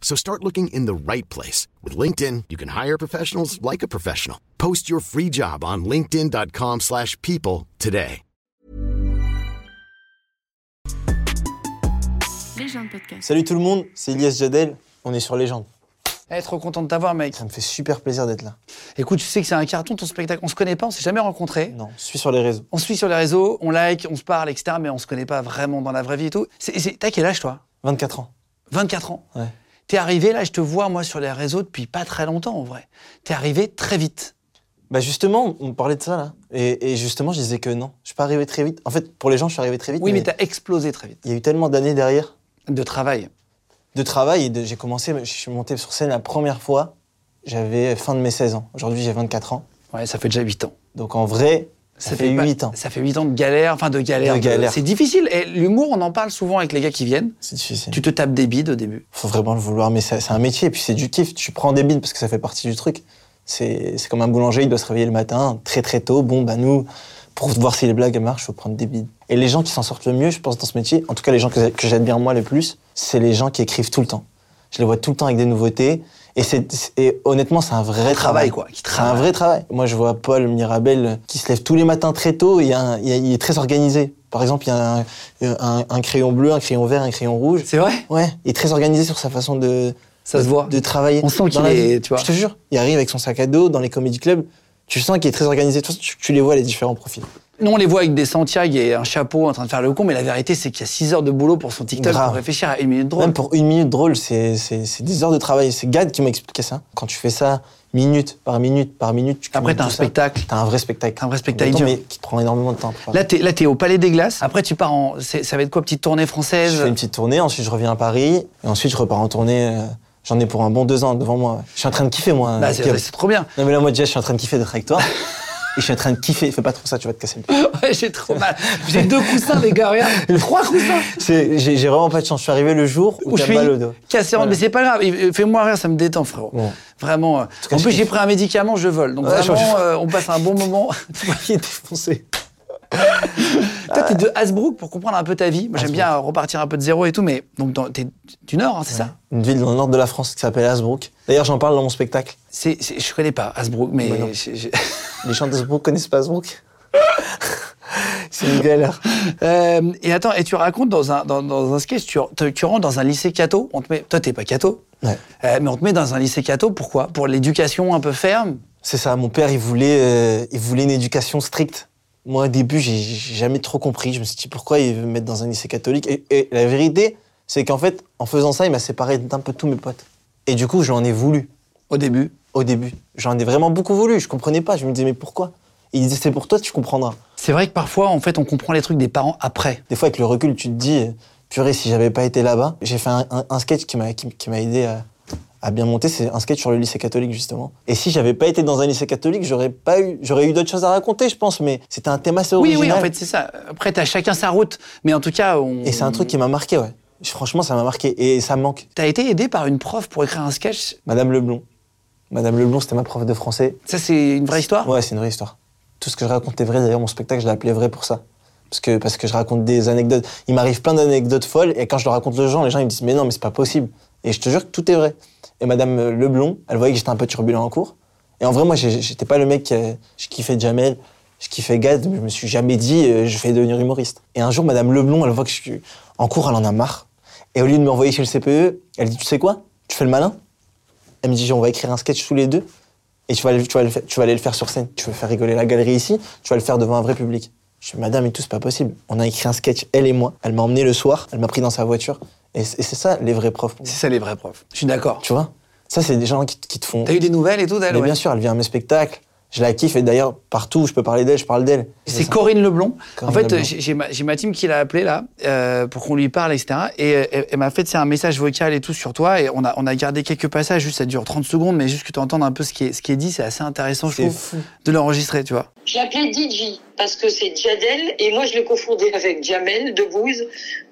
So start looking in the right place. With LinkedIn, you can hire professionals like a professional. Post your free job on linkedin.com/people slash people today. Légende podcast. Salut tout le monde, c'est Elias Jadel, on est sur Légende. Eh, trop content de t'avoir, mec. Ça me fait super plaisir d'être là. Écoute, tu sais que c'est un carton ton spectacle. On se connaît pas, on s'est jamais rencontrés. Non, je suis sur les réseaux. On se suit sur les réseaux, on like, on se parle, etc. Mais on se connaît pas vraiment dans la vraie vie et tout. C'est- c'est- T'as quel âge, toi? 24 ans. 24 ans. Ouais. T'es arrivé, là, je te vois, moi, sur les réseaux depuis pas très longtemps, en vrai. T'es arrivé très vite. Bah justement, on parlait de ça là. Et, et justement, je disais que non, je suis pas arrivé très vite. En fait, pour les gens, je suis arrivé très vite. Oui, mais t'as explosé très vite. il y a eu tellement d'années derrière De travail. de travail. et de- J'ai commencé, je suis monté sur scène la première fois, j'avais fin de mes 16 ans. Aujourd'hui, j'ai 24 ans. Ouais, ça fait déjà 8 ans. Donc en vrai, ça, fait, pas- 8 ans. Ça fait 8 ans de galère, enfin de galère. De galère. C'est difficile. Et l'humour, on en parle souvent avec les gars qui viennent. C'est difficile. Tu te tapes des bides au début. Faut vraiment le vouloir, mais c'est un métier, et puis c'est du kiff. Tu prends des bides parce que ça fait partie du truc. C'est c'est comme un boulanger, il doit se réveiller le matin, très très tôt. Bon, bah nous, pour voir si les blagues marchent, faut prendre des bides. Et les gens qui s'en sortent le mieux, je pense, dans ce métier, en tout cas les gens que, que j'admire moi le plus, c'est les gens qui écrivent tout le temps. Je les vois tout le temps avec des nouveautés. Et, et honnêtement, c'est un vrai travail, quoi, qui C'est un vrai travail. Moi, je vois Paul Mirabel qui se lève tous les matins très tôt et il, un- est très organisé. Par exemple, il y a un, un- un crayon bleu, un crayon vert, un crayon rouge. C'est vrai? Ouais, il est très organisé sur sa façon de, Ça se voit. de travailler. On sent qu'il est- tu vois. Je te jure, il arrive avec son sac à dos dans les comédie clubs. Tu sens qu'il est très organisé. De toute façon, Tu, tu les vois les différents profils. Nous, on les voit avec des Santiago et un chapeau en train de faire le con, mais la vérité, c'est qu'il y a 6 heures de boulot pour son TikTok Grave. pour réfléchir à une minute drôle. Même pour une minute drôle, c'est c'est- c'est des heures de travail. C'est Gad qui m'a expliqué ça. Quand tu fais ça minute par minute par minute, tu Après, t'as un ça. spectacle. T'as un vrai spectacle. T'as un vrai spectacle dur. mais qui te prend énormément de temps. Là, t'es, là, au Palais des Glaces. Après, tu pars en. Ça va être quoi, petite tournée française? Je fais une petite tournée, ensuite je reviens à Paris, et ensuite je repars en tournée. euh, J'en ai pour un bon deux ans devant moi. Je suis en train de kiffer, moi. Bah, c'est, Kev. c'est trop bien. Non, mais là, moi, déjà, je suis en train de kiffer d'être avec toi. et je suis en train de kiffer. Fais pas trop ça, tu vas te casser le pied. Ouais, j'ai trop mal. J'ai deux coussins, les gars, regarde. Trois coussins. J'ai j'ai vraiment pas de chance. Je suis arrivé le jour où Où suis mal au dos. cassé Voilà. Mais c'est pas grave. Fais-moi rire, ça me détend, frérot. Bon. Vraiment. euh, en plus, j'ai pris un médicament, je vole. Donc, Ouais, je- vraiment, euh, on passe un bon moment. Est défoncé. Toi, t'es de Hasbrook pour comprendre un peu ta vie. Moi, j'aime bien repartir un peu de zéro et tout, mais donc t'es du Nord, hein, c'est ça Une ville dans le nord de la France qui s'appelle Hasbrook. D'ailleurs, j'en parle dans mon spectacle. c'est, c'est- Je connais pas Hasbrook, mais Bah j'ai- j'ai- Les gens d'Hasbrook connaissent pas Hasbrook. C'est une galère. Euh, et attends, et tu racontes dans un, dans, dans un sketch, tu, tu, tu rentres dans un lycée catho. On te met, toi, t'es pas catho, Ouais. euh, mais on te met dans un lycée catho. Pourquoi? Pour l'éducation un peu ferme? C'est ça. Mon père, il voulait, euh, il voulait une éducation stricte. Moi, au début, j'ai jamais trop compris. Je me suis dit pourquoi il veut me mettre dans un lycée catholique? Et, et la vérité, c'est qu'en fait, en faisant ça, il m'a séparé d'un peu tous mes potes. Et du coup, je lui en ai voulu. Au début? Au début, j'en ai vraiment beaucoup voulu. Je comprenais pas. Je me disais mais pourquoi? Et il disait c'est pour toi, tu comprendras. C'est vrai que parfois, en fait, on comprend les trucs des parents après. Des fois, avec le recul, tu te dis, purée, si j'avais pas été là-bas, j'ai fait un, un- un sketch qui m'a qui, qui m'a aidé à, à bien monter. C'est un sketch sur le lycée catholique justement. Et si j'avais pas été dans un lycée catholique, j'aurais pas eu, j'aurais eu d'autres choses à raconter, je pense. Mais c'était un thème assez Oui, original. oui, en fait, c'est ça. Après, t'as chacun sa route, mais en tout cas, on... Et c'est un truc qui m'a marqué, ouais. Franchement, ça m'a marqué et ça me manque. T'as été aidé par une prof pour écrire un sketch? Madame Leblon. Madame Leblon, c'était ma prof de français. Ça, c'est une vraie histoire? Ouais, c'est une vraie histoire. Tout ce que je raconte est vrai. D'ailleurs, mon spectacle, je l'ai appelé vrai pour ça. Parce que, parce que je raconte des anecdotes. Il m'arrive plein d'anecdotes folles. Et quand je le raconte aux gens, les gens ils me disent Mais non, mais c'est pas possible. Et je te jure que tout est vrai. Et Madame Leblon, elle voyait que j'étais un peu turbulent en cours. Et en vrai, moi, j'étais pas le mec. qui, euh, Je kiffais Jamel, je kiffais Gad, mais je me suis jamais dit euh, Je vais devenir humoriste. Et un jour, Madame Leblon, elle voit que je suis. En cours, elle en a marre. Et au lieu de m'envoyer chez le CPE, elle dit Tu sais quoi? Tu fais le malin? Elle me dit On va écrire un sketch tous les deux. Et tu vas, aller- tu, vas le faire- tu vas aller le faire sur scène. Tu veux faire rigoler la galerie ici, tu vas le faire devant un vrai public. Je dis, madame et tout, c'est pas possible. On a écrit un sketch, elle et moi. Elle m'a emmené le soir, elle m'a pris dans sa voiture. Et c'est ça, les vrais profs. C'est ça les vrais profs. Je suis d'accord. Tu vois? Ça, c'est des gens qui, qui te font. T'as eu des nouvelles et tout d'elle Mais ouais? bien sûr, elle vient à mes spectacles. Je la kiffe et d'ailleurs, partout où je peux parler d'elle, je parle d'elle. C'est Corinne Leblond. Corinne en fait, j'ai ma, team qui l'a appelée là euh, pour qu'on lui parle, etc. Et euh, elle, elle m'a fait c'est un message vocal et tout sur toi. Et on a, on a gardé quelques passages, juste ça dure 30 secondes, mais juste que tu entends un peu ce qui est, ce qui est dit, c'est assez intéressant, je trouve, fou. de l'enregistrer, tu vois. Je l'appelais DJ parce que c'est Jadel et moi je le confondais avec Jamel de Bouze.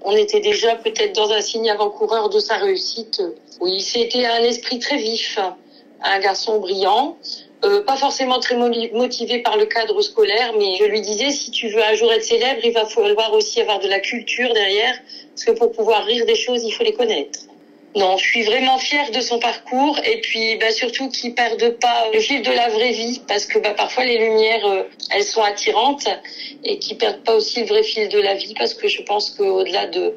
On était déjà peut-être dans un signe avant-coureur de sa réussite. Oui, c'était un esprit très vif, un garçon brillant, euh, pas forcément très mo- motivé par le cadre scolaire, mais je lui disais si tu veux un jour être célèbre, il va falloir aussi avoir de la culture derrière, parce que pour pouvoir rire des choses, il faut les connaître. Non, je suis vraiment fière de son parcours et puis bah, surtout qu'il perde pas le fil de la vraie vie parce que bah, parfois les lumières euh, elles sont attirantes et qu'il perde pas aussi le vrai fil de la vie parce que je pense qu'au-delà de,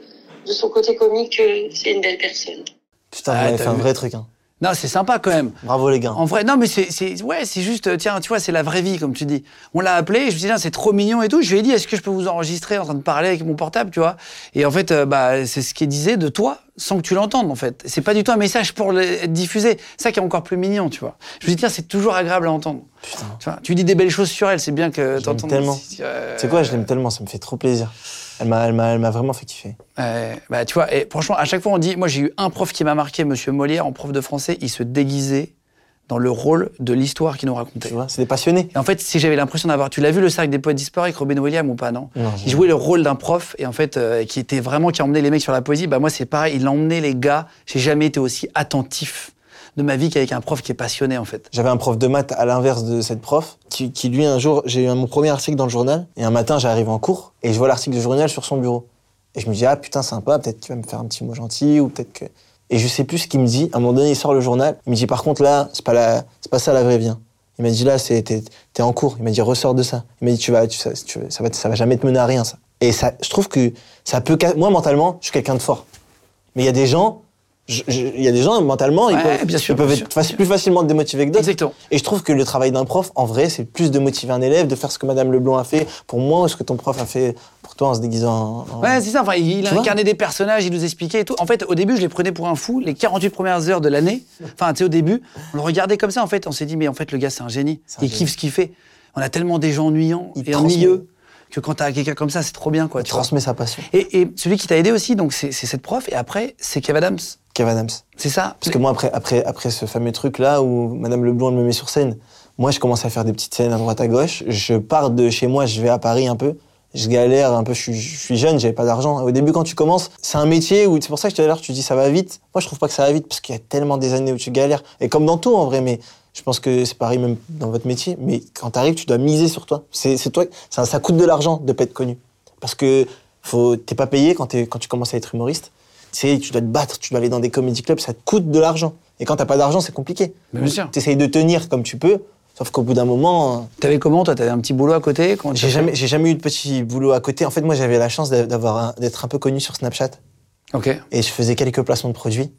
de son côté comique, euh, c'est une belle personne. Putain, Ah, t'as fait un vrai truc. Hein. Non, c'est sympa quand même. Bravo les gars. En vrai, non, mais c'est, c'est, ouais, c'est juste, euh, tiens, tu vois, c'est la vraie vie, comme tu dis. On l'a appelé, je me suis dit, tiens, c'est trop mignon et tout. Je lui ai dit, est-ce que je peux vous enregistrer en train de parler avec mon portable, tu vois? Et en fait, euh, bah, c'est ce qu'il disait de toi, sans que tu l'entendes, en fait. C'est pas du tout un message pour le être diffusé. C'est ça qui est encore plus mignon, tu vois. Je me dis, tiens, c'est toujours agréable à entendre. Putain. Tu vois, tu dis des belles choses sur elle, c'est bien que l'aime tellement. Euh, C'est quoi, je l'aime tellement, ça me fait trop plaisir. Elle m'a, elle m'a, elle m'a vraiment fait kiffer. euh, bah, tu vois, et franchement, à chaque fois, on dit, moi, j'ai eu un prof qui m'a marqué, Monsieur Molière, en prof de français, il se déguisait dans le rôle de l'histoire qu'il nous racontait. Tu vois, c'est des passionnés. Et en fait, si j'avais l'impression d'avoir, tu l'as vu le cercle des poètes disparus avec Robin Williams ou pas, non? Non, Il jouait le rôle d'un prof et en fait, euh, qui était vraiment qui emmenait les mecs sur la poésie. Bah moi, c'est pareil, il emmenait les gars. J'ai jamais été aussi attentif de ma vie qu'avec un prof qui est passionné en fait. J'avais un prof de maths à l'inverse de cette prof, qui, lui, un jour, j'ai eu mon premier article dans le journal, et un matin, j'arrive en cours, et je vois l'article du journal sur son bureau. Et je me dis, ah putain, sympa, peut-être qu'il va me faire un petit mot gentil, ou peut-être que. Et je sais plus ce qu'il me dit. À un moment donné, il sort le journal, il me dit, par contre, là, c'est pas, la... c'est pas ça la vraie vie. hein. Il m'a dit, là, c'est, t'es, en cours. Il m'a dit, ressors de ça. Il m'a dit, tu vas, tu, ça, tu- ça, va, ça va jamais te mener à rien, ça. Et ça, je trouve que ça peut. Moi, mentalement, je suis quelqu'un de fort. Mais il y a des gens. Il y a des gens, mentalement, ils Ouais, peuvent, bien sûr, ils peuvent bien être sûr. faci- plus facilement démotivés que d'autres. Exactement. Et je trouve que le travail d'un prof, en vrai, c'est plus de motiver un élève, de faire ce que Madame Leblanc a fait pour moi ou ce que ton prof a fait pour toi en se déguisant en. Ouais, c'est ça. Enfin, il, incarnait des personnages, il nous expliquait et tout. En fait, au début, je les prenais pour un fou. Les 48 premières heures de l'année, enfin, tu sais, au début, on le regardait comme ça. En fait, on s'est dit, mais en fait, le gars, c'est un génie. Un il génie. kiffe ce qu'il fait. On a tellement des gens ennuyants Il et ennuyeux que quand t'as quelqu'un comme ça, c'est trop bien, quoi. Tu vois. transmet sa passion. Et, et celui qui t'a aidé aussi, donc c'est cette prof. Et après, c'est Kev Adams. Kev Adams. C'est ça. Parce que moi, après, après, après ce fameux truc-là où Madame Leblanc me met sur scène, moi, je commence à faire des petites scènes à droite à gauche. Je pars de chez moi, je vais à Paris un peu. Je galère un peu, je suis, je suis jeune, j'avais pas d'argent. Au début, quand tu commences, c'est un métier où, c'est pour ça que tout à l'heure, tu dis ça va vite. Moi, je trouve pas que ça va vite parce qu'il y a tellement des années où tu galères. Et comme dans tout, en vrai, mais je pense que c'est pareil même dans votre métier. Mais quand t'arrives, tu dois miser sur toi. C'est, toi, ça, ça coûte de l'argent de pas être connu. Parce que faut, t'es pas payé quand, tu commences à être humoriste. Tu sais, tu dois te battre, tu dois aller dans des comédie clubs, ça te coûte de l'argent. Et quand t'as pas d'argent, c'est compliqué. Sûr. T'essayes de tenir comme tu peux, sauf qu'au bout d'un moment, euh, T'avais comment toi? T'avais un petit boulot à côté? Tu j'ai jamais, j'ai jamais eu de petit boulot à côté. En fait, moi, j'avais la chance d'a- d'avoir d'être un peu connu sur Snapchat Ok. et je faisais quelques placements de produits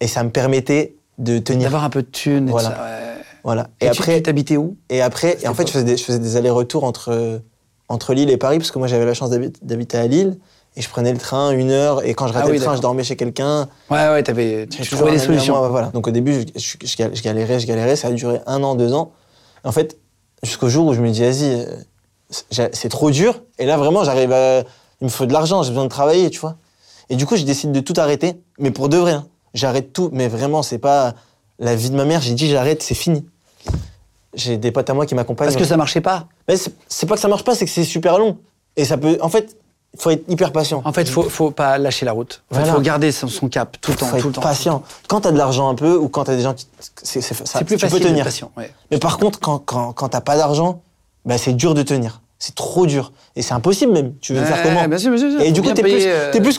et ça me permettait de tenir. D'avoir un peu de thunes et Voilà. ça. ouais. Voilà. Et, Et, après, tu t'habitais où? et après, et en fait, je faisais des, je faisais des allers-retours entre euh, entre Lille et Paris parce que moi, j'avais la chance d'habit- d'habiter à Lille et je prenais le train une heure et quand je Ah ratais oui, le train, je dormais chez quelqu'un. Ouais, ouais, t'avais, tu trouvais des solutions. moi, voilà. Donc au début, je, je- je gal- je galérais, je galérais. Ça a duré un an, deux ans. En fait, jusqu'au jour où je me dis, vas-y, euh, c'est c'est trop dur. Et là, vraiment, j'arrive à. Il me faut de l'argent, j'ai besoin de travailler, tu vois. Et du coup, je décide de tout arrêter, mais pour de vrai. hein. J'arrête tout, mais vraiment, c'est pas la vie de ma mère. J'ai dit, j'arrête, c'est fini. J'ai des potes à moi qui m'accompagnent. Parce que ça marchait pas. Mais c'est pas que ça marche pas, c'est que c'est super long. Et ça peut. En fait, il faut être hyper patient. En fait, faut, faut pas lâcher la route. Il Voilà. faut garder son, son cap tout le temps, faut tout le être temps. patient. Quand t'as de l'argent un peu, ou quand t'as des gens qui. C'est plus tu facile peux tenir. patient. ouais. Mais par contre, quand, quand, quand t'as pas d'argent, bah, c'est dur de tenir. C'est trop dur. Et c'est impossible même. Tu veux Ouais, faire comment bien sûr, bien sûr. Et du coup, t'es plus, euh, plus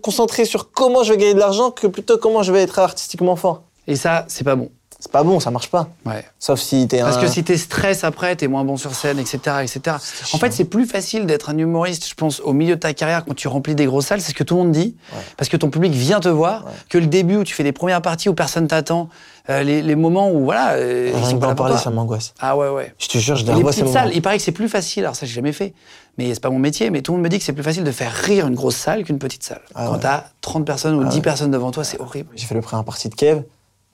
concentré sur comment je vais gagner de l'argent que plutôt comment je vais être artistiquement fort. Et ça, c'est pas bon. C'est pas bon, ça marche pas. Ouais. Sauf si t'es un. Parce que si t'es stress après, t'es moins bon sur scène, etc., etc. En fait, c'est plus facile d'être un humoriste, je pense, au milieu de ta carrière quand tu remplis des grosses salles, c'est ce que tout le monde dit, parce que ton public vient te voir, que le début où tu fais des premières parties où personne t'attend, euh, les, les moments où voilà, euh, Rien que d'en parler, ça m'angoisse. Ah ouais, ouais. Je te jure, je les petites salles, il paraît que c'est plus facile. Alors ça, j'ai jamais fait, mais c'est pas mon métier. Mais tout le monde me dit que c'est plus facile de faire rire une grosse salle qu'une petite salle. Ah Quand t'as 30 personnes ou 10 ouais. personnes devant toi, c'est horrible. J'ai fait le première partie de Kev.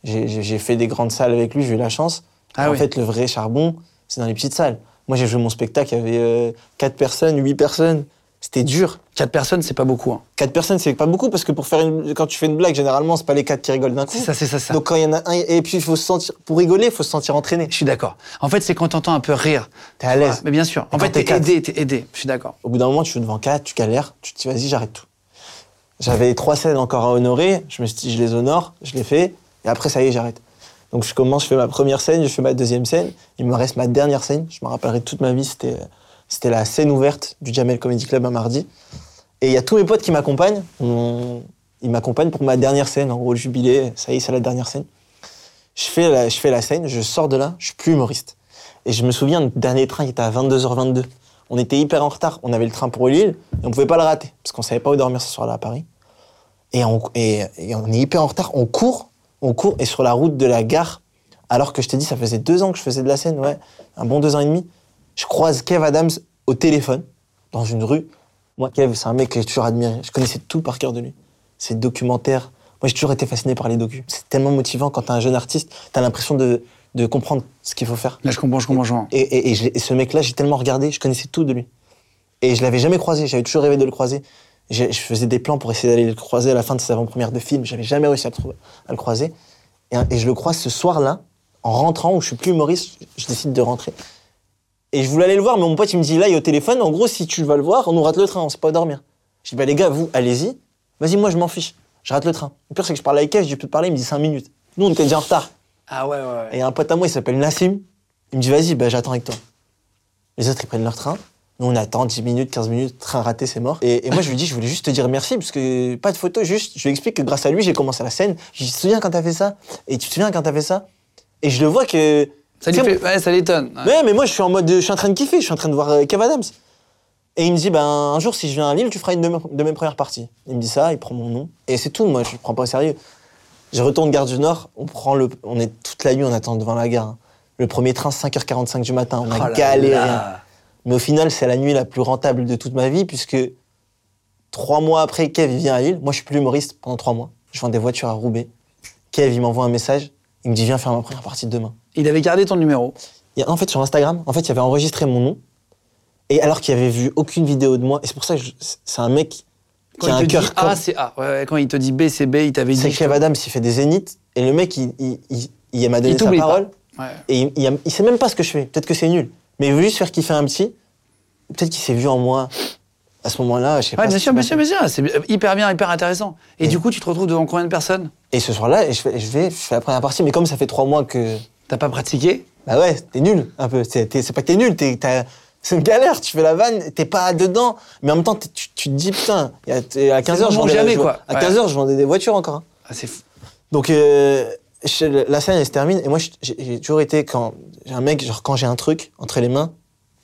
J'ai- fait des grandes salles avec lui, j'ai eu la chance. Ah en oui. fait, le vrai charbon, c'est dans les petites salles. Moi, j'ai joué mon spectacle, il y avait euh, 4 personnes, 8 personnes. C'était dur. Quatre personnes, c'est pas beaucoup. hein. 4 personnes, c'est pas beaucoup parce que pour faire une, quand tu fais une blague, généralement, c'est pas les 4 qui rigolent d'un coup. C'est ça, c'est ça. Donc quand il y en a un, et puis il faut se sentir, pour rigoler, il faut se sentir entraîné. Je suis d'accord. En fait, c'est quand t'entends un peu rire. T'es à l'aise. Mais bien sûr. En Et fait, t'es aidé, t'es aidé. Je suis d'accord. Au bout d'un moment, tu es devant 4, tu galères, tu te dis vas-y, j'arrête tout. J'avais trois scènes encore à honorer, je me suis dit je les honore, je les fais, et après ça y est, j'arrête. Donc je commence, je fais ma première scène, je fais ma deuxième scène, il me reste ma dernière scène, je me rappellerai toute ma vie, c'était, c'était la scène ouverte du Jamel Comedy Club un mardi. Et il y a tous mes potes qui m'accompagnent, ils m'accompagnent pour ma dernière scène, en gros le jubilé, ça y est, c'est la dernière scène. Je fais, la, je fais la scène, je sors de là, je suis plus humoriste. Et je me souviens, le dernier train, il était à 22h22. On était hyper en retard. On avait le train pour Lille et on pouvait pas le rater parce qu'on savait pas où dormir ce soir-là à Paris. Et on est hyper en retard. On court, on court et sur la route de la gare, alors que je t'ai dit, ça faisait deux ans que je faisais de la scène, ouais, un bon deux ans et demi, je croise Kev Adams au téléphone dans une rue. Moi, Kev, c'est un mec que j'ai toujours admiré. Je connaissais tout par cœur de lui. Ses documentaires. Moi, j'ai toujours été fasciné par les docus. C'est tellement motivant quand t'es un jeune artiste, t'as l'impression de, de comprendre ce qu'il faut faire. Là, je comprends, je comprends, je comprends. Et, et ce mec-là, j'ai tellement regardé, je connaissais tout de lui. Et je l'avais jamais croisé, j'avais toujours rêvé de le croiser. Je faisais des plans pour essayer d'aller le croiser à la fin de ses avant-premières de film, j'avais jamais réussi à le, trouver- à le croiser. Et, et je le croise ce soir-là, en rentrant, où je suis plus humoriste, je décide de rentrer. Et je voulais aller le voir, mais mon pote, il me dit, là, il est au téléphone, en gros, si tu vas le voir, on nous rate le train, on sait pas dormir. Je dis, bah les gars, vous, allez-y, vas-y, moi, je m'en fiche, je rate le train. Le pire, c'est que je parle avec Kev, je peux te parler, il me dit 5 minutes. Nous, on était déjà en retard. Ah ouais, ouais, ouais. Et un pote à moi, il s'appelle Nassim. Il me dit, vas-y, bah, j'attends avec toi. Les autres, ils prennent leur train. Nous, on attend 10 minutes, 15 minutes, train raté, c'est mort. Et, et moi, je lui dis, je voulais juste te dire merci, parce que pas de photo, juste, je lui explique que grâce à lui, j'ai commencé la scène. Je lui dis, tu te souviens quand t'as fait ça? Et tu te souviens quand t'as fait ça? Et je le vois que. Ça lui fait, ouais, ça l'étonne. Ouais. Ouais, mais moi, je suis en mode, je suis en train de kiffer, je suis en train de voir euh, Kev Adams. Et il me dit, ben, un jour, si je viens à Lille, tu feras une de mes, de mes premières parties. Il me dit ça, il prend mon nom. Et c'est tout, moi, je le prends pas au sérieux. Je retourne Gare du Nord, on prend le, on est toute la nuit, on attend devant la gare. hein. Le premier train, 5h45 du matin, on a Oh galéré. Mais au final, c'est la nuit la plus rentable de toute ma vie, puisque trois mois après, Kev, il vient à Lille. Moi, je suis plus humoriste pendant trois mois. Je vends des voitures à Roubaix. Kev, il m'envoie un message. Il me dit, viens faire ma première partie demain. Il avait gardé ton numéro. Il en fait, sur Instagram, en fait, il avait enregistré mon nom. Et alors qu'il avait vu aucune vidéo de moi. Et c'est pour ça que je- c'est un mec Quand qui a il un te dit comme. A, c'est A. Ouais, ouais, quand il te dit B, c'est B, il t'avait C'est dit. Kev Adams, il fait des zéniths. Et le mec, il, il, il, il m'a donné Il sa pas. parole. Ouais. Et il, il, il sait même pas ce que je fais. Peut-être que c'est nul. Mais il veut juste faire kiffer un petit. Peut-être qu'il s'est vu en moi à ce moment-là. Je sais Ouais, pas. bien sûr, bien sûr, bien sûr. C'est hyper bien, hyper intéressant. Et Et- du coup, tu te retrouves devant combien de personnes? Et ce soir-là, je fais, je vais, je fais la première partie, mais comme ça fait trois mois que. T'as pas pratiqué? Bah ouais, t'es nul, un peu. C'est pas que t'es nul, t'es- c'est une galère. Tu fais la vanne, t'es pas dedans. Mais en même temps, tu, tu te dis, putain, à 15h, le je moment vendais, jamais, je- quoi. À Ouais. 15h, je vendais des voitures encore. hein. ah, C'est fou. Donc, euh, je- la scène, elle se termine. Et moi, je- j'ai toujours été, quand j'ai un mec, genre, quand j'ai un truc entre les mains,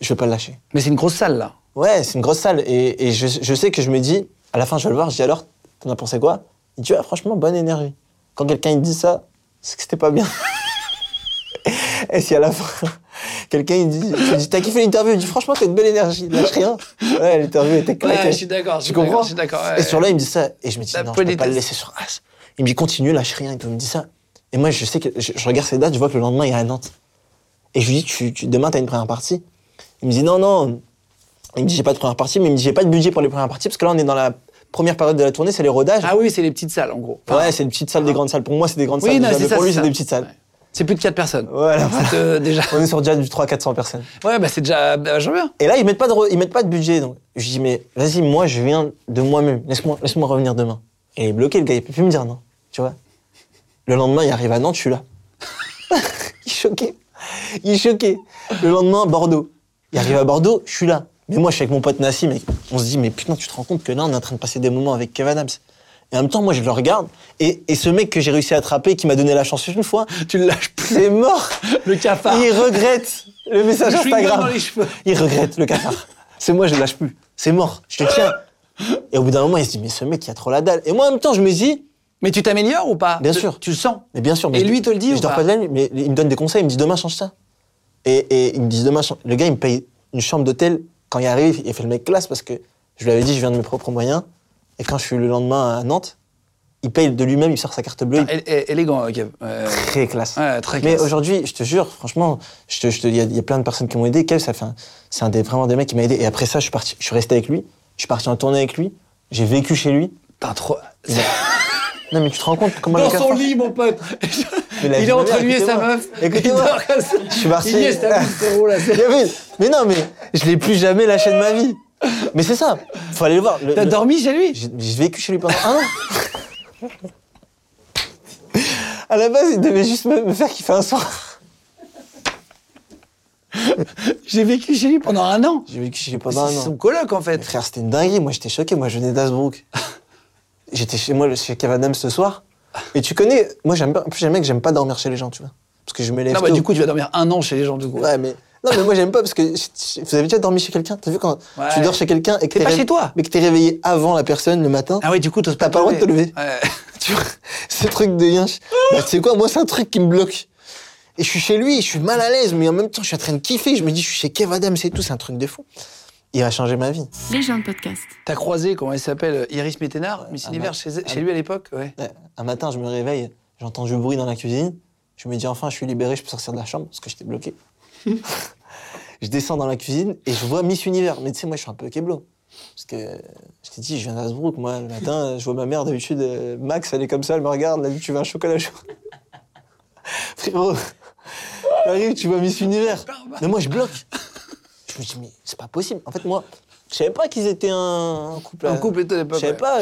je vais pas le lâcher. Mais c'est une grosse salle, là. Ouais, c'est une grosse salle. Et, et je, je sais que je me dis, à la fin, je vais le voir, je dis alors, t'en as pensé quoi? Il dit, ah, franchement, bonne énergie. Quand quelqu'un il dit ça, c'est que c'était pas bien. et si à la fin, quelqu'un il dit, tu dis, t'as kiffé l'interview? Il dit, franchement, t'as une belle énergie, lâche rien. Ouais, l'interview était claquée. d'accord. Tu comprends? Je suis d'accord. ouais. Et sur là, il me dit ça. Et je me dis, La non, je peux pas le laisser sur As. Il me dit, continue, lâche rien. Il me dit ça. Et moi, je sais que je, je regarde ces dates, je vois que le lendemain, il est à Nantes. Et je lui dis, tu, tu, demain, t'as une première partie. Il me dit, non, non. Il me dit, j'ai pas de première partie, mais il me dit, j'ai pas de budget pour les premières parties, parce que là, on est dans la première période de la tournée, c'est les rodages. Ah oui, c'est les petites salles, en gros. Enfin, ouais, c'est les petites salles, des grandes salles. Pour moi, c'est des grandes oui, salles. non, déjà, mais ça. pour lui, c'est des petites salles. Ouais. C'est plus de 4 personnes. Voilà. C'est, euh, déjà. On est sur déjà du 300-400 personnes. Ouais, bah c'est déjà vachement bien. Et là, ils mettent pas de, re- ils mettent pas de budget. Donc, je dis, mais vas-y, moi, je viens de moi-même. Laisse-moi, laisse-moi revenir demain. Et il est bloqué, le gars, il peut plus me dire non. Tu vois Le lendemain, il arrive à Nantes, je suis là. il est choqué. Il est choqué. Le lendemain, Bordeaux. Il arrive à Bordeaux, je suis là. Mais moi, je suis avec mon pote Nassim, et on se dit, mais putain, tu te rends compte que là, on est en train de passer des moments avec Kev Adams. Et en même temps, moi, je le regarde. Et, et ce mec que j'ai réussi à attraper, qui m'a donné la chance une fois, Tu le lâches plus. c'est mort. Le cafard. Il regrette le message Instagram. dans les cheveux. Il regrette le cafard. C'est moi, je le lâche plus. C'est mort, je te tiens. Et au bout d'un moment, il se dit, mais ce mec, il a trop la dalle. Et moi, en même temps, je me dis, Mais tu t'améliores ou pas? Bien Tu- sûr. Tu le sens. mais bien sûr. Mais Et je- lui te le dit mais ou Je dors pas? de la nuit, mais il me donne des conseils, il me dit, demain, change ça. Et, et il me dit, demain, change. Le gars, il me paye une chambre d'hôtel. Quand il arrive, il fait le mec classe parce que je lui avais dit, je viens de mes propres moyens. Et quand je suis le lendemain à Nantes, Il paye de lui-même, il sort sa carte bleue. É- élégant, Kev. Ouais, il- Très classe. ouais, très Mais classe. aujourd'hui, je te jure, franchement, je te- il y, a- il y a plein de personnes qui m'ont aidé. Kev, ça fait un- c'est un des, vraiment des mecs qui m'a aidé. Et après ça, je suis, parti, je suis resté avec lui. Je suis parti en tournée avec lui. J'ai vécu chez lui. Putain, trop. Non, mais tu te rends compte comment Dans le son lit, mon pote. Il est entre lui et sa meuf. Écoutez-moi. Je suis parti. Il est stéro, là. c'est- Mais non, mais je l'ai plus jamais lâché de ma vie. Mais c'est ça. Faut aller le voir. T'as dormi chez lui? J'ai vécu chez lui pendant un an. À la base, il devait juste me, faire kiffer un soir. J'ai vécu chez lui pendant un an. J'ai vécu chez lui pendant C'est un son an. coloc, en fait. frère, c'était une dinguerie. Moi, j'étais choqué. Moi, je venais d'Asbrook. J'étais chez moi, chez Kev Adams ce soir. Et tu connais, moi, j'aime pas, en plus, j'aime bien que j'aime pas dormir chez les gens, tu vois. Parce que je me lève Non, bah, du coup, tu vas dormir un an chez les gens, du coup. Ouais, mais. Non, mais moi, j'aime pas parce que. Vous avez déjà dormi chez quelqu'un? T'as vu quand Ouais. tu dors chez quelqu'un et que T'es pas chez toi. Mais que t'es réveillé avant la personne le matin? Ah ouais, du coup, T'as pas le droit de te lever. Ouais. Tu vois, ce truc de yinche. Bah, tu sais quoi, moi, c'est un truc qui me bloque. Et je suis chez lui, je suis mal à l'aise, mais en même temps, je suis en train de kiffer. Je me dis, je suis chez Kev Adams et tout, c'est un truc de fou. Il va changer ma vie. Les gens de podcast. T'as croisé, comment elle s'appelle Iris Méténard, Miss Univers, chez, chez lui à l'époque Ouais. Ouais, Un matin, je me réveille, j'entends du bruit dans la cuisine. Je me dis, enfin, je suis libéré, je peux sortir de la chambre parce que j'étais bloqué. je descends dans la cuisine et je vois Miss Univers. Mais tu sais, moi, je suis un peu keblo. Parce que je t'ai dit, je viens d'Asbrook, moi, le matin, je vois ma mère, d'habitude, euh, Max, elle est comme ça, elle me regarde, elle a dit, tu veux un chocolat chaud? Frérot, t'arrives, tu vois Miss Univers. Mais moi, je bloque. Je me dis, mais c'est pas possible. En fait, moi, je savais pas qu'ils étaient un un couple. En à- couple tout à Je savais pas.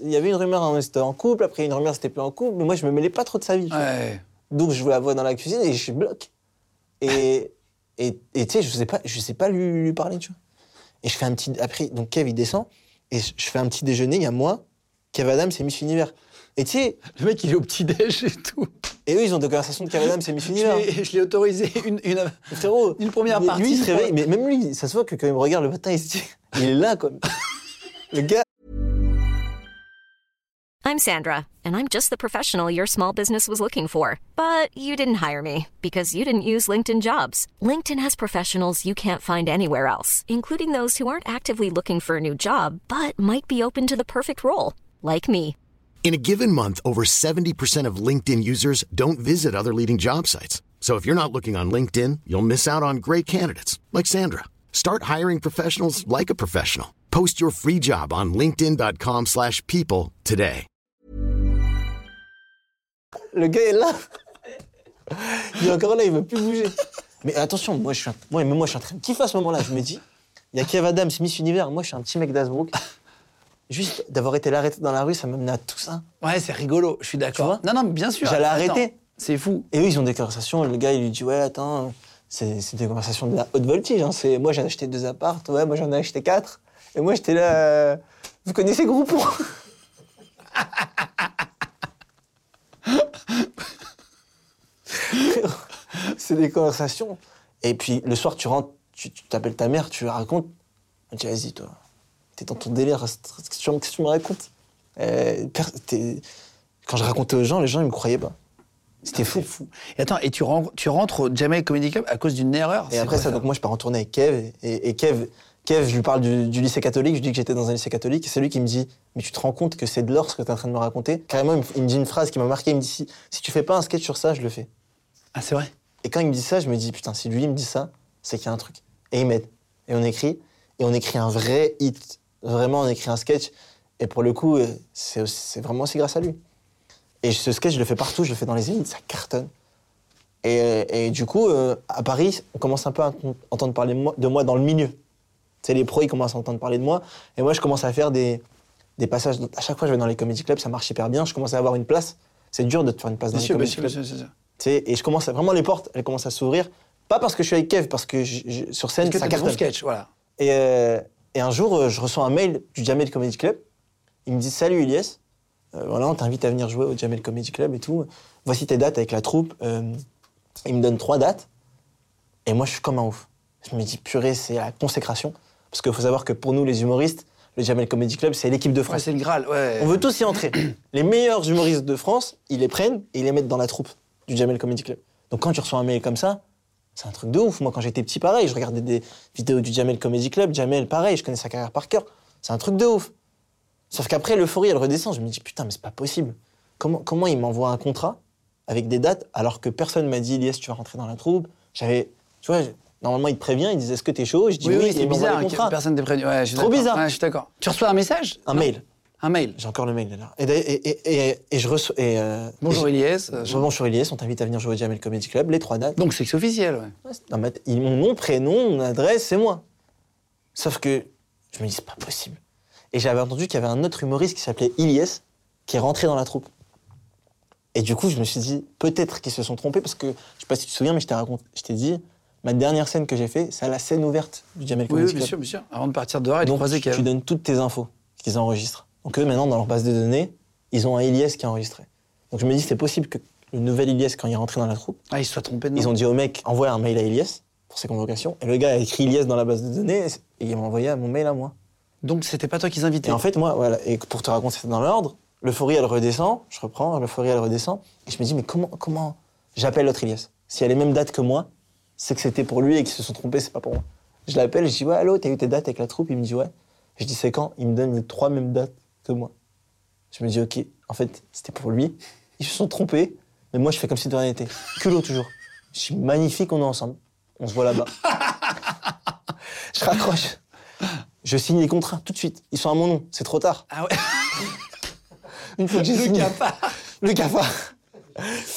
Il y avait une rumeur, hein, c'était en couple, après une rumeur, c'était plus en couple, mais moi, je me mêlais pas trop de sa vie. Ouais. Donc, je la vois dans la cuisine et je bloque. Et et et tu sais, je sais pas, je sais pas lui, lui parler, tu vois. Et je fais un petit. Après, donc Kev, il descend, et je fais un petit déjeuner, il y a moi, Kev Adams et Miss Univers. Et tu sais, Le mec, il est au petit-déj et tout. Et eux, ils ont des conversations de Kev Adams et Miss Je l'ai- je l'ai autorisé une, une, Frérot, une première mais partie. Lui, il se réveille, mais même lui, ça se voit que quand il me regarde le matin, il se dit, il est là, quoi. Le gars, I'm Sandra, and I'm just the professional your small business was looking for. But you didn't hire me because you didn't use LinkedIn jobs. LinkedIn has professionals you can't find anywhere else, including those who aren't actively looking for a new job but might be open to the perfect role, like me. In a given month, over 70% of LinkedIn users don't visit other leading job sites. So if you're not looking on LinkedIn, you'll miss out on great candidates like Sandra. Start hiring professionals like a professional. Post your free job on linkedin.com/people today. le gars est là. Il est encore là, il veut plus bouger. Mais attention, moi, je suis, un- moi, moi, je suis en train de kiffer à ce moment-là. Je me dis, il y a Kev Adams, Miss Univers. Moi, je suis un petit mec d'Asbrook. Juste d'avoir été l'arrêté dans la rue, ça m'a mené à tout ça. Ouais, c'est rigolo, je suis d'accord. Non, non, mais bien sûr. J'allais arrêter. C'est fou. Et eux, ils ont des conversations. Le gars, il lui dit Ouais, attends, c'est des conversations de la haute voltige. Hein. C'est- Moi, j'en ai acheté deux appartes. Ouais, moi, j'en ai acheté quatre. Et moi, j'étais là. euh, Vous connaissez Groupon C'est des conversations. Et puis, le soir, tu rentres, tu t'appelles ta mère, tu racontes. Elle dit Vas-y, toi, t'es dans ton délire. Qu'est-ce que tu, qu'est-ce que tu me racontes? Euh, Quand je racontais aux gens, les gens, ils me croyaient pas. C'était fou. fou. Et attends, et tu, rentres, tu rentres au Jamaica Comedy Club à cause d'une erreur? Et après ça, donc moi je pars en tournée avec Kev. Et, et Kev, Kev, je lui parle du, du lycée catholique, je dis que j'étais dans un lycée catholique. Et c'est lui qui me dit Mais tu te rends compte que c'est de l'or ce que tu es en train de me raconter Carrément, il me, il me dit une phrase qui m'a marqué il me dit si, si tu fais pas un sketch sur ça, je le fais. Ah, c'est vrai Et quand il me dit ça, je me dis Putain, si lui il me dit ça, c'est qu'il y a un truc. Et il m'aide. Et on écrit. Et on écrit un vrai hit. Vraiment, on écrit un sketch. Et pour le coup, euh, c'est vraiment aussi grâce à lui. Et ce sketch, je le fais partout, je le fais dans les élites, ça cartonne. Et, et du coup, euh, à Paris, on commence un peu à ent- entendre parler de moi, de moi dans le milieu. Tu sais, les pros, ils commencent à entendre parler de moi. Et moi, je commence à faire des, des passages. À chaque fois, je vais dans les comedy clubs, ça marche hyper bien. Je commence à avoir une place. C'est dur de te faire une place dans Bien les comedy clubs. et je commence à, vraiment les portes, elles commencent à s'ouvrir. Pas parce que je suis avec Kev, parce que je- je- sur scène, Parce que ça cartonne. sketchs, voilà. Et, euh, et un jour, euh, je reçois un mail du Jamel Comedy Club. Il me dit Salut Elias, Euh, voilà, on t'invite à venir jouer au Jamel Comedy Club et tout. Voici tes dates avec la troupe. Euh, il me donne trois dates. Et moi, je suis comme un ouf. Je me dis Purée, c'est la consécration. Parce qu'il faut savoir que pour nous, les humoristes, le Jamel Comedy Club, c'est l'équipe de Ouais, France. c'est le Graal, ouais. on veut tous y entrer. les meilleurs humoristes de France, ils les prennent et ils les mettent dans la troupe du Jamel Comedy Club. Donc quand tu reçois un mail comme ça, c'est un truc de ouf. Moi, quand j'étais petit, pareil, je regardais des vidéos du Jamel Comedy Club. Jamel, pareil, je connais sa carrière par cœur. C'est un truc de ouf. Sauf qu'après, l'euphorie, elle redescend. Je me dis, putain, mais c'est pas possible. Comment, comment il m'envoie un contrat avec des dates alors que personne m'a dit, Elias, tu vas rentrer dans la troupe? J'avais, tu vois, normalement, il te prévient, il dit, est-ce que t'es chaud? Je dis oui, Oui, oui, et c'est bizarre personne t'ait prévenu. Ouais, je suis Trop bizarre. Ouais, je suis d'accord. Tu reçois un message? Un Non. mail. Un mail. J'ai encore le mail d'ailleurs- et, et, et, et je reçois. Euh, Bonjour je bonjour Elias, on t'invite à venir jouer au Jamel Comedy Club, les trois dates. Donc c'est officiel, ouais. Ouais, c'est- non, mais ils- mon nom, prénom, mon adresse, c'est moi. Sauf que je me dis, c'est pas possible. Et j'avais entendu qu'il y avait un autre humoriste qui s'appelait Ilyes, qui est rentré dans la troupe. Et du coup, je me suis dit, peut-être qu'ils se sont trompés, parce que, je sais pas si tu te souviens, mais je t'ai raconté, je t'ai dit, ma dernière scène que j'ai fait, c'est à la scène ouverte du Jamel Oui, Comedy oui, Club. bien sûr, bien sûr. Avant de partir dehors et de croiser tu donnes toutes tes infos qu'ils enregistrent. Donc, eux, maintenant, dans leur base de données, ils ont un Ilyes qui est enregistré. Donc, je me dis, c'est possible que le nouvel Ilyes, quand il est rentré dans la troupe, Ah, il se soit trompé de ils ont dit au mec, envoie un mail à Ilyes pour ses convocations. Et le gars a écrit Ilyes dans la base de données et il m'a envoyé à mon mail à moi. Donc c'était pas toi qu'ils invitaient. Et en fait, moi, voilà, et pour te raconter ça dans l'ordre, l'euphorie, elle redescend, je reprends, l'euphorie, elle redescend, et je me dis, mais comment, comment j'appelle l'autre Ilyes Si elle a les mêmes dates que moi, c'est que c'était pour lui et qu'ils se sont trompés, c'est pas pour moi. Je l'appelle, je dis, ouais, allô, t'as eu tes dates avec la troupe? Il me dit, ouais. Je dis, c'est quand? Il me donne les trois mêmes dates que moi. Je me dis, ok, en fait, c'était pour lui. Ils se sont trompés, mais moi, je fais comme si de rien n'était. Culot toujours. Je suis magnifique, on est ensemble. On se voit là-bas. je raccroche. Je signe les contrats tout de suite. Ils sont à mon nom. C'est trop tard. Ah ouais. Une fois que j'ai Le signé. cafard. Le cafard.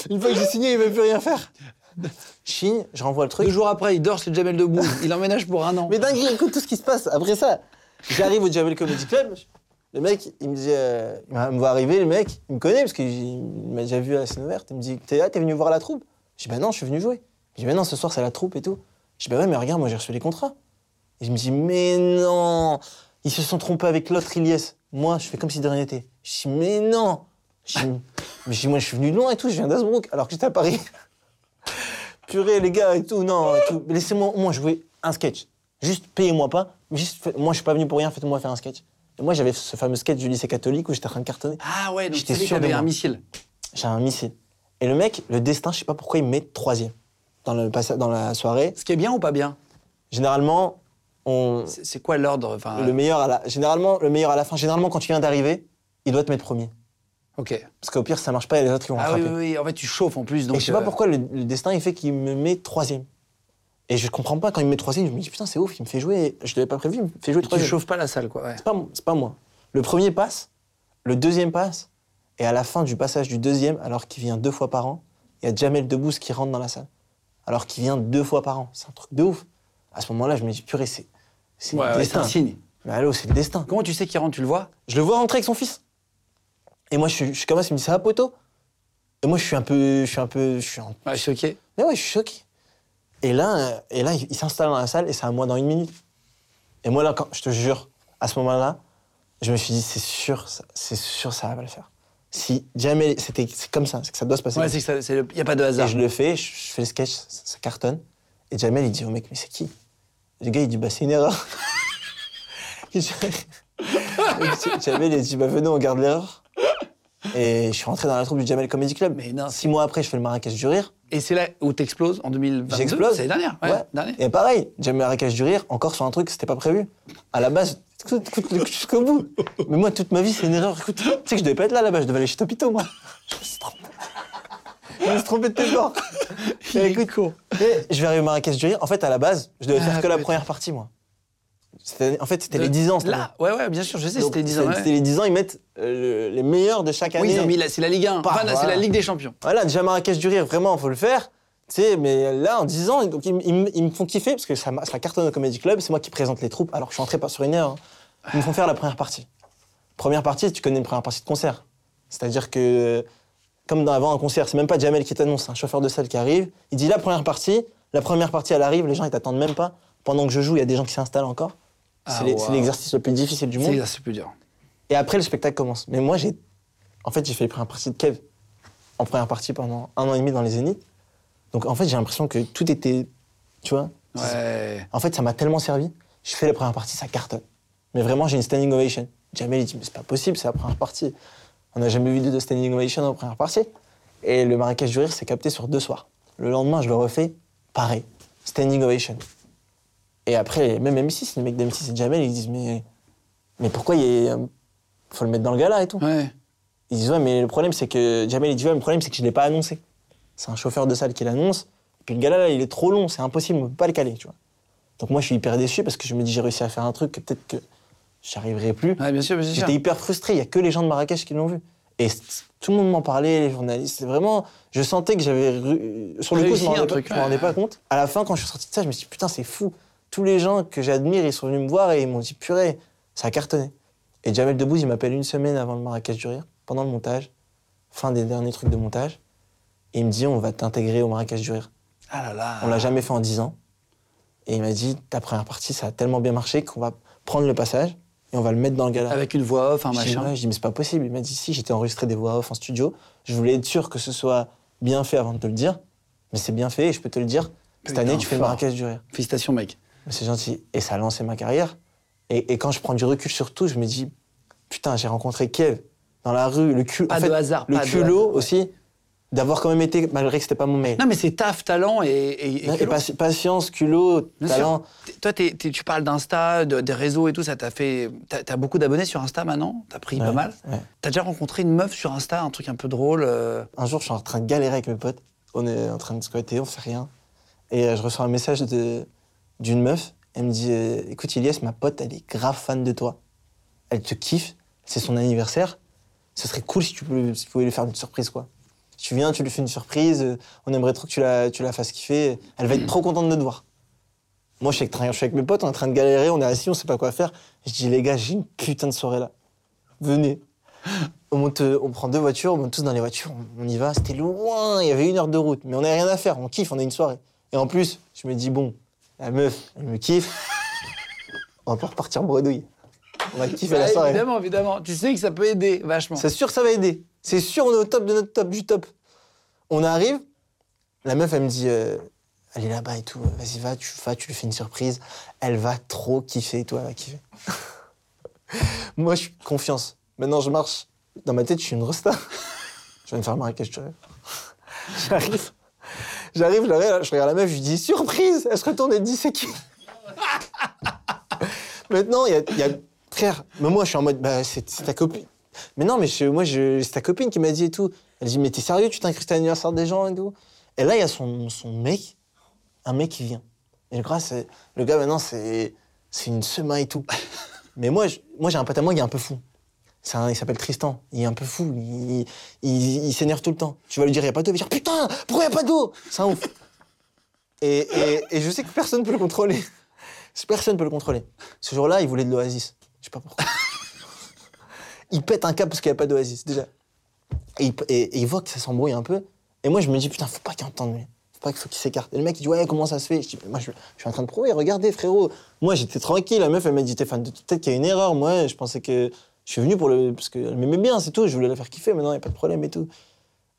Une fois que j'ai signé, il ne veut plus rien faire. Je signe, je renvoie le truc. Deux jours après, il dort le Jamel de Bouze. Il emménage pour un an. Mais dingue, écoute tout ce qui se passe. Après ça, j'arrive au Jamel Comedy Club. Le mec, il me dit, euh, il me voit arriver, le mec, il me connaît parce qu'il m'a déjà vu à la scène ouverte. Il me dit, t'es là, t'es venu voir la troupe? Je dis, bah non, je suis venu jouer. Il dit, bah non, ce soir c'est la troupe et tout. Je dis, bah ouais, mais regarde, moi j'ai reçu les contrats. Et je me dis, mais non Ils se sont trompés avec l'autre Ilyes. Moi, je fais comme si de rien n'était. Je dis, mais non je dis, Mais je moi je suis venu de loin et tout, je viens d'Asbrook alors que j'étais à Paris. Purée, les gars, et tout, non, Laissez-moi au moins jouer un sketch. Juste payez-moi pas. Juste, moi, je suis pas venu pour rien, faites-moi faire un sketch. Et moi, j'avais ce fameux sketch du lycée catholique où j'étais en train de cartonner. Ah ouais, donc J'étais sûr de un missile. J'ai un missile. Et le mec, le destin, je sais pas pourquoi, il me met troisième dans, le dans la soirée. Ce qui est bien ou pas bien? Généralement, on, C'est quoi l'ordre enfin, le meilleur à la, généralement, le meilleur à la fin. Généralement, quand tu viens d'arriver, il doit te mettre premier. Ok. Parce qu'au pire, ça marche pas et les autres, ils vont Ah oui, rattraper. oui, oui. En fait, tu chauffes en plus. Donc, et je sais pas euh, pourquoi le, le destin, il fait qu'il me met troisième. Et je comprends pas, quand il me met troisième, je me dis, putain, c'est ouf, il me fait jouer. Je l'avais pas prévu, il me fait jouer Tu troisième. chauffes pas la salle, quoi. Ouais. C'est pas, moi. Le premier passe, le deuxième passe, et à la fin du passage du deuxième, alors qu'il vient deux fois par an, il y a Jamel Debbouze qui rentre dans la salle. Alors qu'il vient deux fois par an. C'est un truc de ouf. À ce moment-là, je me dis, purée, c'est, c'est Ouais, le ouais, c'est destin. un signe. Mais allô, c'est le destin. Comment tu sais qu'il rentre Tu le vois? Je le vois rentrer avec son fils. Et moi, je suis, je suis comme ça, il me dit, ça va, poteau? Et moi, je suis un peu, je suis un peu, je suis je suis ok. mais ouais, je suis choqué. Et là, et là il, il s'installe dans la salle et c'est à moi dans une minute. Et moi, là, quand, je te jure, à ce moment-là, je me suis dit, c'est sûr, ça- c'est sûr, ça va le faire. Si jamais, c'était, c'est comme ça, c'est que ça doit se passer. Ouais, c'est que ça- c'est le- y a pas de hasard. et je le fais, je, je fais le sketch, ça, ça cartonne. Et Jamel, il dit au mec, mais c'est qui? Le gars, il dit, bah, c'est une erreur. Jamel, il dit, bah, venez, on garde l'erreur. Et je suis rentré dans la troupe du Jamel Comedy Club. Mais non. Six mois après, je fais le Marrakech du Rire. Et c'est là où t'exploses en 2022 J'explose. C'est l'année dernière. Ouais, Ouais. dernière. Et pareil, Jamel Marrakech du Rire, encore sur un truc, c'était pas prévu. À la base, écoute, jusqu'au bout. Mais moi, toute ma vie, c'est une erreur. Écoute, tu sais que je devais pas être là là-bas, je devais aller chez Topito, moi. Je me suis trompé. Je me suis trompé de. Et écoute, et je vais arriver au Marrakech du Rire. En fait, à la base, je devais Ah, faire que la première partie, moi. En fait, c'était les 10 ans. Là, ouais, ouais, bien sûr, je sais, c'était 10 ans. ouais. C'était les 10 ans, ils mettent euh, le- les meilleurs de chaque année. Oui, c'est la Ligue 1. Bah, Enfin, là, c'est voilà. la Ligue des Champions. Voilà, déjà Marrakech du Rire, vraiment, faut le faire. Tu sais, mais là, en 10 ans, donc, ils, me font kiffer, parce que ça, ça cartonne au Comedy Club, c'est moi qui présente les troupes, alors que je suis entré pas sur une heure. hein. Ils me font faire la première partie. Première partie, tu connais une première partie de concert. C'est-à-dire que, comme dans, avant un concert, c'est même pas Jamel qui t'annonce, c'est un chauffeur de salle qui arrive. Il dit la première partie, la première partie, elle arrive, les gens, ils t'attendent même pas. Pendant que je joue, il y a des gens qui s'installent encore. Ah, c'est wow. c'est l'exercice le plus difficile du monde. C'est c'est plus dur. Et après, le spectacle commence. Mais moi, j'ai. En fait, j'ai fait les premières parties de Kev en première partie pendant un an et demi dans les Zéniths. Donc, en fait, j'ai l'impression que tout était. Tu vois Ouais. En fait, ça m'a tellement servi. Je fais la première partie, ça cartonne. Mais vraiment, j'ai une standing ovation. Jamel, il dit, mais c'est pas possible, c'est la première partie. On n'a jamais vu de standing ovation en première partie. Et le Marrakech du Rire s'est capté sur deux soirs. Le lendemain, je le refais, pareil. Standing ovation. Et après, même M6, les mecs d'M6 et Jamel, ils disent, mais, mais pourquoi il faut le mettre dans le gala et tout? Ouais. Ils disent ouais, mais le problème c'est que Jamel il dit ouais, mais le problème c'est que je l'ai pas annoncé. C'est un chauffeur de salle qui l'annonce. Puis le gala là, il est trop long, c'est impossible, on peut pas le caler, tu vois. Donc moi je suis hyper déçu parce que je me dis j'ai réussi à faire un truc que peut-être que j'y arriverai plus. Ouais, bien sûr, bien sûr. J'étais hyper frustré, il y a que les gens de Marrakech qui l'ont vu. Et tout le monde m'en parlait, les journalistes. C'est vraiment, je sentais que j'avais sur le coup, je m'en un rendais, pas- ouais. pas compte. À la fin, quand je suis sorti de ça, je me suis dit putain c'est fou. Tous les gens que j'admire, ils sont venus me voir et ils m'ont dit purée, ça a cartonné. Et Jamel Debbouze, il m'appelle une semaine avant le Marrakech du rire, pendant le montage, fin des derniers trucs de montage, et il me dit on va t'intégrer au Marrakech du rire. Ah là là. On l'a jamais fait en 10 ans. Et il m'a dit, ta première partie, ça a tellement bien marché qu'on va prendre le passage et on va le mettre dans le gala. Avec une voix off, un machin. ouais, je dis, mais c'est pas possible. Il m'a dit, si, j'étais enregistré des voix off en studio. Je voulais être sûr que ce soit bien fait avant de te le dire. Mais c'est bien fait et je peux te le dire. Cette Putain, année, tu fais le. Marrakech du rire. Félicitations, mec. C'est gentil. Et ça a lancé ma carrière. Et, et quand je prends du recul sur tout, je me dis, putain, j'ai rencontré Kev dans la rue, le cul, Pas en de hasard, le pas de culot hasard, ouais. aussi, d'avoir quand même été, malgré que c'était pas mon mail. Non, mais c'est taf, talent et. et, et Et culot. pas- patience, culot, Bien talent. T- Toi, tu parles d'Insta, de- des réseaux et tout, ça t'a fait. T'as as beaucoup d'abonnés sur Insta maintenant? T'as pris pas mal? ouais. T'as déjà rencontré une meuf sur Insta, un truc un peu drôle euh, Un jour, je suis en train de galérer avec mes potes. On est en train de squatter, on fait rien. Et euh, je reçois un message de- d'une meuf. Elle me dit euh, Écoute, Ilias, ma pote, elle est grave fan de toi. Elle te kiffe. C'est son anniversaire. Ce serait cool si tu, pouvais lui faire une surprise, quoi. Tu viens, tu lui fais une surprise. euh, On aimerait trop que tu la, tu la fasses kiffer. Elle va être trop contente de te voir. Moi, je suis, avec, je suis avec mes potes, on est en train de galérer, on est assis, on sait pas quoi faire. Je dis Les gars, j'ai une putain de soirée là. Venez. On, monte, on prend deux voitures, on monte tous dans les voitures, on, y va. C'était loin, il y avait une heure de route, mais on n'a rien à faire, on kiffe, on a une soirée. Et en plus, je me dis, bon, la meuf, elle me kiffe, on va pas repartir bredouille. On va kiffer la bah, soirée. Évidemment, évidemment. Tu sais que ça peut aider vachement. C'est sûr que ça va aider. C'est sûr, on est au top de notre top du top. On arrive, la meuf, elle me dit, euh, elle est là-bas et tout, vas-y, va, tu vas, tu lui fais une surprise. Elle va trop kiffer, et toi, elle va kiffer. Moi, je suis confiance. Maintenant, je marche. Dans ma tête, je suis une rosta. je viens de faire tu rêves. J'arrive. J'arrive, je regarde la meuf, je lui dis surprise Elle se retourne et dit c'est qui? Maintenant, il y a, Frère, mais moi je suis en mode bah, c'est ta copine. Mais non, mais moi c'est ta copine qui m'a dit et tout. Elle dit mais t'es sérieux, tu t'incrustes à l'anniversaire des gens et tout? Et là, il y a son, son mec, un mec qui vient. Et le gars, le gars maintenant, c'est une semaine et tout. mais moi, moi j'ai un pote à moi qui est un peu fou. Il s'appelle Tristan. Il est un peu fou. Il, s'énerve tout le temps. Tu vas lui dire, il n'y a pas d'eau. Il va dire, putain, pourquoi il n'y a pas d'eau? C'est un ouf. Et, je sais que personne ne peut le contrôler. Personne ne peut le contrôler. Ce jour-là, il voulait de l'oasis. Je sais pas pourquoi. il pète un câble parce qu'il n'y a pas d'oasis, déjà. Et il, voit que ça s'embrouille un peu. Et moi, je me dis, putain, faut pas qu'il entende, lui. Faut pas qu'il s'écarte. Et le mec, il dit, ouais, comment ça se fait? Je dis, moi, je, suis en train de prouver. Regardez, frérot. Moi, j'étais tranquille. La meuf, elle m'a dit, peut-être qu'il y a une erreur. Moi, je pensais que je suis venu pour le. Parce qu'elle m'aimait bien, c'est tout. Je voulais la faire kiffer. Maintenant, il n'y a pas de problème et tout.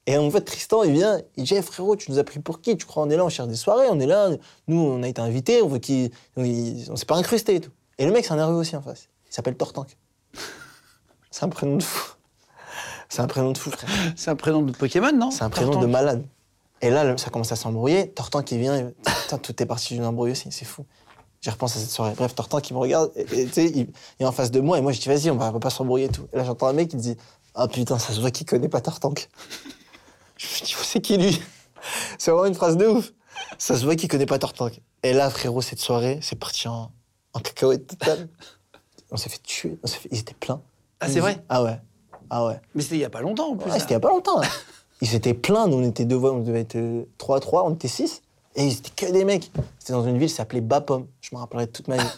Et en fait, Tristan, il vient, il dit, Eh, frérot, tu nous as pris pour qui? Tu crois on est là, on cherche des soirées, on est là, nous, on a été invités, on veut qu'il. il- On s'est pas incrusté et tout. Et le mec, c'est un nerveux aussi en face. Il s'appelle Tortank. C'est un prénom de fou. C'est un prénom de fou, frère. C'est un prénom de Pokémon, non? C'est un prénom Tortank. de malade. Et là, ça commence à s'embrouiller. Tortank qui vient, et- putain, tout est parti d'une embrouille aussi, c'est fou. J'y repense à cette soirée. Bref, Tortank qui me regarde, et et, il, est en face de moi, et moi je dis, vas-y, on va, on va pas s'embrouiller et tout. Et là, j'entends un mec qui dit, ah putain, ça se voit qu'il connaît pas Tortank. Je me dis, c'est qui lui? C'est vraiment une phrase de ouf. Ça se voit qu'il connaît pas Tortank. Et là, frérot, cette soirée, c'est parti en, en cacahuète totale. On s'est fait tuer, on s'est fait- ils étaient pleins. Ah, c'est vrai? Ah ouais. Ah ouais. Mais c'était il y a pas longtemps en plus. Ouais, c'était il y a pas longtemps. là. Ils étaient pleins, nous on était deux voix, on devait être euh, 3 à 3, on était 6. Et ils étaient que des mecs. C'était dans une ville qui s'appelait Bapom. Je me rappellerai toute ma vie.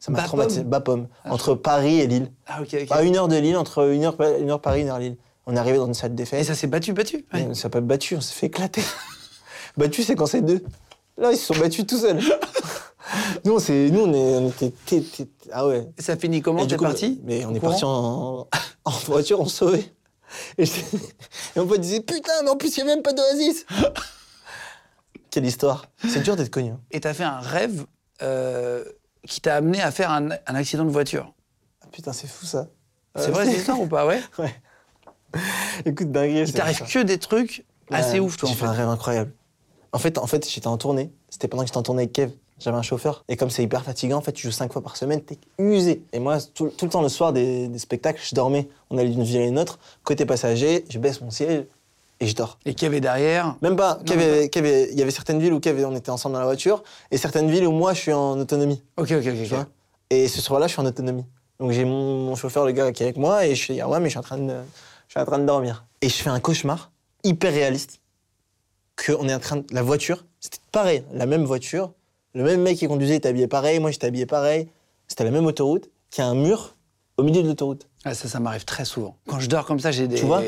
Ça m'a traumatisé. Bapom. Entre Paris et Lille. Ah, ok, ok. À une heure de Lille, entre une heure, une heure Paris, une heure Lille. On est arrivé dans une salle des Et fêtes. ça s'est battu, battu? Ouais. Et On s'est pas battu, on s'est fait éclater. battu, c'est quand c'est deux. Là, ils se sont battus tout seuls. nous, on, nous, on, est, on était. Ah ouais. Et ça finit comment Et T'es parti? Mais on est parti en, en voiture, on se sauvait. Et, et mon pote disait Putain, mais en plus, il n'y a même pas d'oasis Quelle histoire C'est dur d'être connu. hein. Et t'as fait un rêve euh, qui t'a amené à faire un, un accident de voiture. Ah, putain, c'est fou ça. C'est vrai cette histoire ou pas? Ouais. Ouais. Écoute, dingue. Il t'arrive que des trucs assez ouf, toi, J'ai fait fait. un rêve incroyable. En fait, en fait j'étais en tournée. C'était pendant que j'étais en tournée avec Kev. J'avais un chauffeur. Et comme c'est hyper fatigant, en fait, tu joues cinq fois par semaine, t'es usé. Et moi, tout, tout le temps, le soir des, des spectacles, je dormais. On allait d'une ville à une autre. Côté passager, je baisse mon siège et je dors. Et qu'il y avait derrière. Même pas. Non, qu'il y avait- qu'il y avait- Il y avait certaines villes où avait- on était ensemble dans la voiture et certaines villes où moi, je suis en autonomie. Ok, ok, ok. Tu vois? Et ce soir-là, je suis en autonomie. Donc j'ai mon, mon chauffeur, le gars qui est avec moi, et je suis ah ouais, mais je suis en train de, je suis en train de dormir. Et je fais un cauchemar hyper réaliste que on est en train de, la voiture, c'était pareil, la même voiture, le même mec qui conduisait était habillé pareil, moi j'étais habillé pareil, c'était la même autoroute, qu'il y a un mur au milieu de l'autoroute. Ah, ça, ça m'arrive très souvent. Quand je dors comme ça, j'ai des. Tu vois?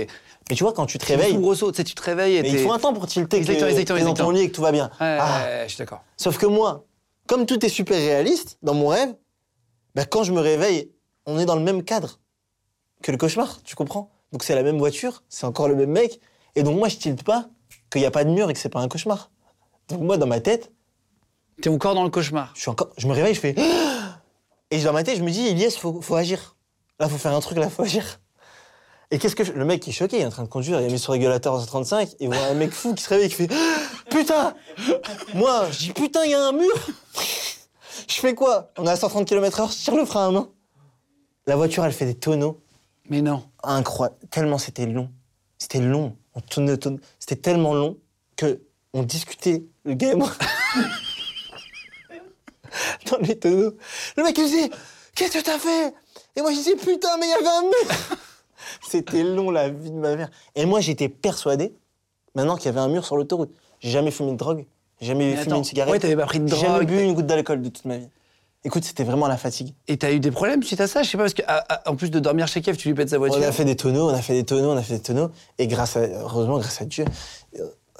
Mais tu vois quand tu te réveilles. Tu sais, tu te réveilles et mais il faut un temps pour tilter que Exactement, exactement, dans ton lit et que tout va bien. Ouais, Ah. ouais, je suis d'accord. Sauf que moi, comme tout est super réaliste dans mon rêve, bah, quand je me réveille, on est dans le même cadre que le cauchemar, tu comprends? Donc c'est la même voiture, c'est encore le même mec, et donc moi je tilte pas qu'il n'y a pas de mur et que c'est pas un cauchemar. Donc moi dans ma tête, T'es encore dans le cauchemar. je suis encore, je me réveille, je fais et dans ma tête je me dis Elias, faut, faut agir. Là faut faire un truc, là faut agir. Et qu'est-ce que je- le mec qui est choqué, il est en train de conduire, il a mis son régulateur à 135, il voit un mec fou qui se réveille, qui fait putain. Moi je dis putain il y a un mur. Je fais quoi? On est à 130 km/h, je tire le frein à main. La voiture, elle fait des tonneaux. Mais non. Incroyable. Tellement c'était long. C'était long. On tournait, tournait. C'était tellement long que on discutait, le gars et moi. dans les tonneaux. Le mec, il disait Qu'est-ce que t'as fait? Et moi, je disais Putain, mais il y avait un mur C'était long, la vie de ma mère. Et moi, j'étais persuadé, maintenant qu'il y avait un mur sur l'autoroute. J'ai jamais fumé de drogue. J'ai jamais Mais fumé attends, une cigarette. ouais, t'avais pas pris de J'ai jamais drogue, bu une goutte d'alcool de toute ma vie. Écoute, c'était vraiment la fatigue. Et t'as eu des problèmes suite à ça? Je sais pas, parce qu'en plus de dormir chez Kev, tu lui pètes sa voiture. On a fait des tonneaux, on a fait des tonneaux, on a fait des tonneaux. Et grâce à, heureusement, grâce à Dieu,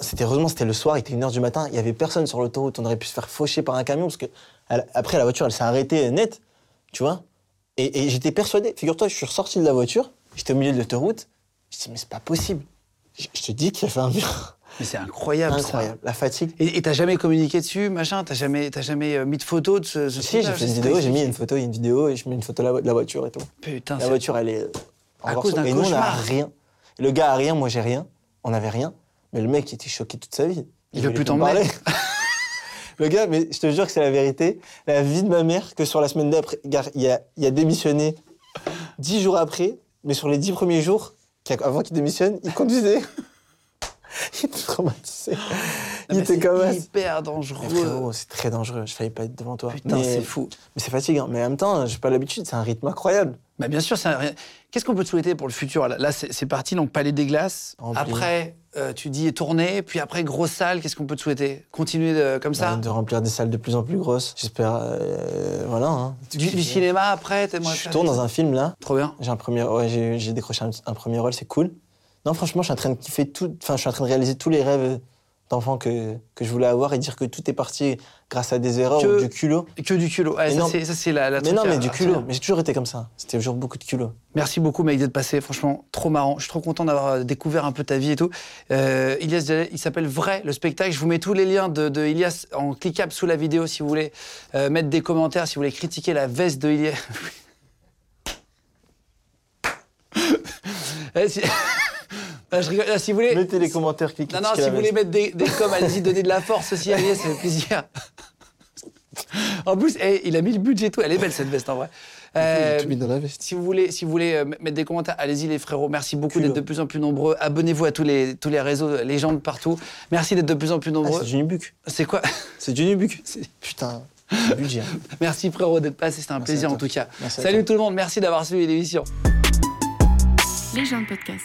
c'était heureusement, c'était le soir, il était 1h du matin, il y avait personne sur l'autoroute, on aurait pu se faire faucher par un camion parce que elle- après la voiture, elle s'est arrêtée net, tu vois. Et, et j'étais persuadé, figure-toi, je suis ressorti de la voiture, j'étais au milieu de l'autoroute, je dis mais c'est pas possible. Je, je te dis qu'il y avait un mur Mais c'est incroyable, ça. incroyable, la fatigue. Et t'as jamais communiqué dessus, machin? T'as jamais, t'as jamais euh, mis de photos de ce, ce Si, j'ai fait une vidéo, j'ai mis une photo, une vidéo, et je mets une photo de la, voiture et tout. Putain, La voiture, elle est. À cause d'un Et nous, on a cauchemar. rien. Le gars a rien, moi j'ai rien. On n'avait rien. Mais le mec, il était choqué toute sa vie. Il veut plus t'en parler. le gars, mais je te jure que c'est la vérité. La vie de ma mère, que sur la semaine d'après, il a, il a démissionné dix jours après, mais sur les dix premiers jours, avant qu'il démissionne, il conduisait. il était traumatisé. Non, il était c'est comme ça. hyper dangereux. c'est très dangereux. Je faillis pas être devant toi. Putain, c'est fou. Mais c'est fatigant. Mais en même temps, j'ai pas l'habitude. C'est un rythme incroyable. Bah bien sûr, c'est un- qu'est-ce qu'on peut te souhaiter pour le futur? Là, c'est c'est parti, donc Palais des Glaces. Rempli. Après, euh, tu dis tourner, puis après, grosse salle, qu'est-ce qu'on peut te souhaiter? Continuer de- comme ça? De remplir des salles de plus en plus grosses. J'espère. euh, voilà. Hein. du, du cinéma après Je tourne dans un film là. Trop bien. J'ai un premier, ouais, décroché un, un premier rôle, c'est cool. Non, franchement, je suis en train de kiffer tout. Enfin, je suis en train de réaliser tous les rêves d'enfant que, que je voulais avoir et dire que tout est parti grâce à des erreurs Que- ou du culot. Que du culot. Ouais, Mais ça, c'est- la, la Mais non, à- mais du culot. Mais j'ai toujours été comme ça. C'était toujours beaucoup de culot. Merci beaucoup, mec, d'être passé. Franchement, trop marrant. Je suis trop content d'avoir euh, découvert un peu ta vie et tout. Euh, Ilias il s'appelle Vrai, le spectacle. Je vous mets tous les liens de, de Ilias en cliquable sous la vidéo si vous voulez euh, mettre des commentaires, si vous voulez critiquer la veste de Ilias. Si... Ah, je rigole. Ah, si vous voulez... Mettez les commentaires, cliquez. Non, non, si vous voulez mettre des, des coms, allez-y, donnez de la force aussi Ilias, ça fait plaisir. en plus, eh, il a mis le budget et tout. Elle est belle, cette veste, en vrai. Euh, tout mis dans la veste. si vous voulez, si vous voulez euh, mettre des commentaires, allez-y les frérots. Merci beaucoup d'être de plus en plus nombreux. Abonnez-vous à tous les, tous les réseaux, les gens de partout. Merci d'être de plus en plus Ah, nombreux. c'est du nubuck. c'est quoi? C'est du nubuck. Putain, budget. hein. Merci frérot d'être passé, c'était un Merci plaisir en tout cas. Merci Salut tout le monde, merci d'avoir suivi l'émission. Les gens de podcast.